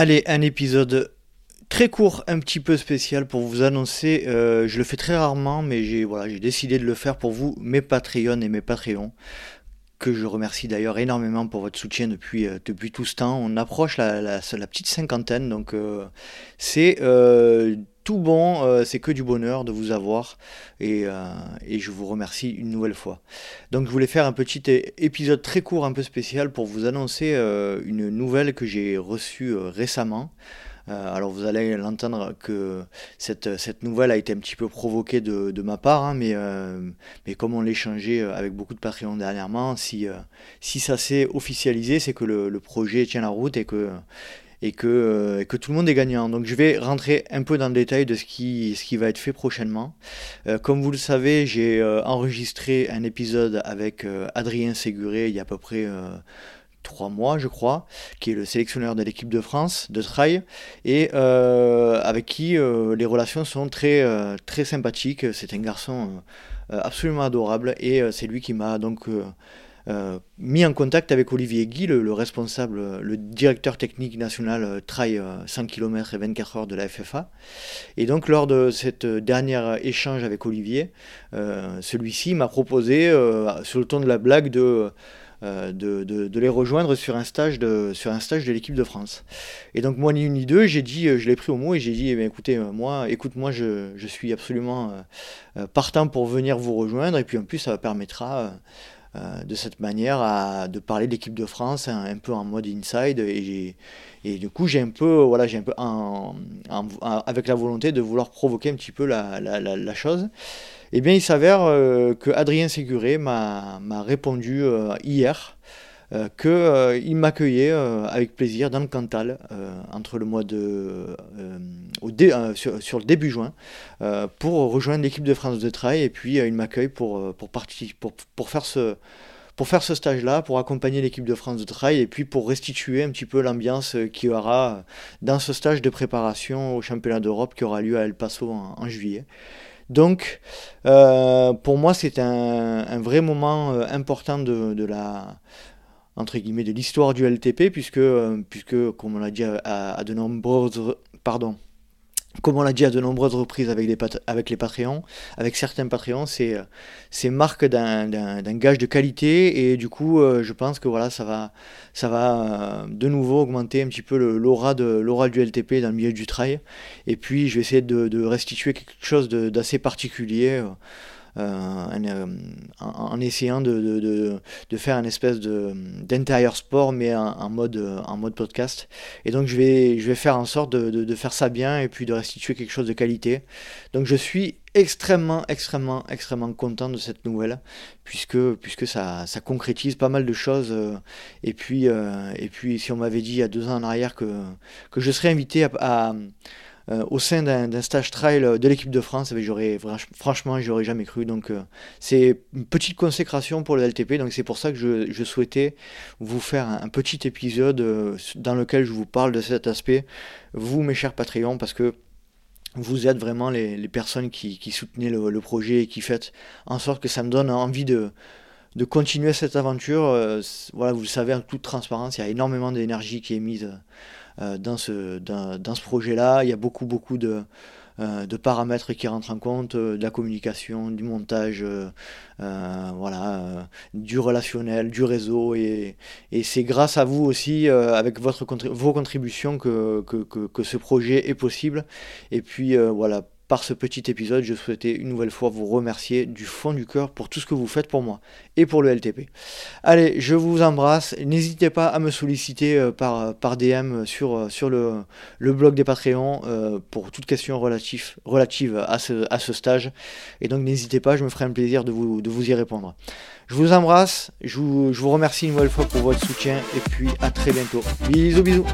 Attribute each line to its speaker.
Speaker 1: Allez, un épisode très court, un petit peu spécial pour vous annoncer. euh, je le fais très rarement, mais j'ai voilà, décidé de le faire pour vous, mes Patreons et mes Patreons, que je remercie d'ailleurs énormément pour votre soutien depuis, euh, depuis tout ce temps. On approche la, petite cinquantaine, donc euh, c'est tout bon, euh, c'est que du bonheur de vous avoir, et, euh, et je vous remercie une nouvelle fois. Donc je voulais faire un petit épisode très court, un peu spécial, pour vous annoncer euh, une nouvelle que j'ai reçue récemment. Alors vous allez l'entendre que cette, nouvelle a été un petit peu provoquée de, ma part, hein, mais, comme on euh, avec beaucoup de Patreon dernièrement, si, si ça s'est officialisé, c'est que le projet tient la route et que, et, que, euh, et que tout le monde est gagnant. Donc je vais rentrer un peu dans le détail de ce qui, va être fait prochainement. Euh, comme vous le savez, j'ai euh, enregistré un épisode avec Adrien Séguré il y a à peu près... trois mois, je crois, qui est le sélectionneur de l'équipe de France de trail et avec qui les relations sont très, sympathiques. C'est un garçon absolument adorable et c'est lui qui m'a donc euh, euh, mis en contact avec Olivier Guy, le, le responsable, euh, le directeur technique national euh, trail euh, 100 km et 24 heures de la FFA. Et donc lors de cette dernière échange avec Olivier, euh, celui-ci m'a proposé, euh, sur le ton de la blague, de euh, de, les rejoindre sur un stage de, sur un stage de l'équipe de France. Et donc moi ni une ni deux, j'ai dit, euh, je l'ai pris au mot et j'ai dit, eh écoutez, euh, moi, écoute, moi je, je suis absolument euh, euh, partant pour venir vous rejoindre et puis en plus ça permettra euh, de cette manière à, de parler de l'équipe de France un, un peu en mode inside et, et du coup j'ai un peu, voilà, j'ai un peu avec la volonté de vouloir provoquer un petit peu la, la, la, chose. Eh bien, il s'avère euh, que Adrien Séguré m'a m'a répondu euh, hier euh, qu'il m'accueillait euh, avec plaisir dans le Cantal euh, entre le mois de euh, euh, sur, le début juin euh, pour rejoindre l'équipe de France de trail et puis euh, il m'accueille pour euh, pour, pour pour faire ce pour faire ce stage-là, pour accompagner l'équipe de France de trail et puis pour restituer un petit peu l'ambiance euh, qu'il y aura dans ce stage de préparation au championnat d'Europe qui aura lieu à El Paso en, juillet. Donc, euh, pour moi, c'est un, un vrai moment euh, important de, de la entre guillemets de l'histoire du LTP puisque euh, puisque comme on l'a dit à, de nombreuses pardon comme on l'a dit à de nombreuses reprises avec pat- avec les Patreons, avec certains Patreons, c'est marque d'un gage de qualité et du coup, euh, je pense que voilà, ça va, ça va euh, de nouveau augmenter un petit peu l'aura du LTP dans le milieu du trail. Et puis, je vais essayer de, restituer quelque chose d'assez particulier. Euh, en, euh, en- essayant de, de- de- faire une espèce d'intérieur sport mais en, mode euh, en mode podcast. Et donc je vais je vais faire en sorte de, faire ça bien et puis de restituer quelque chose de qualité. Donc je suis extrêmement extrêmement extrêmement content de cette nouvelle puisque puisque ça, ça concrétise pas mal de choses. Et puis et puis si on m'avait dit il y a deux ans en arrière que que je serais invité à- euh, au sein d'un stage trail de l'équipe de France, eh bien, j'aurais franch- franchement, j'aurais jamais cru. Donc, euh, c'est une petite consécration pour le LTP. Donc, c'est pour ça que je, souhaitais vous faire un, petit épisode euh, dans lequel je vous parle de cet aspect. Vous, mes chers Patreons, parce que vous êtes vraiment les, personnes qui, qui soutenez le, projet et qui faites en sorte que ça me donne envie de, continuer cette aventure. Euh, voilà, vous le savez, en toute transparence, il y a énormément d'énergie qui est mise euh, dans ce, dans, dans ce projet-là. Il y a beaucoup, beaucoup de, euh, de paramètres qui rentrent en compte, euh, de la communication, du montage, euh, euh, voilà, euh, du relationnel, du réseau. Et, et c'est grâce à vous aussi, euh, avec votre, vos contributions, que, que, que, que ce projet est possible. Et puis euh, voilà, par ce petit épisode, je souhaitais une nouvelle fois vous remercier du fond du cœur pour tout ce que vous faites pour moi et pour le LTP. Allez, je vous embrasse. N'hésitez pas à me solliciter euh, par, par DM sur, euh, le, blog des Patreons euh, pour toute question relative, relative à, ce, stage. Et donc n'hésitez pas, je me ferai un plaisir de vous, de vous y répondre. Je vous embrasse, je vous, je vous remercie une nouvelle fois pour votre soutien et puis à très bientôt. Bisous bisous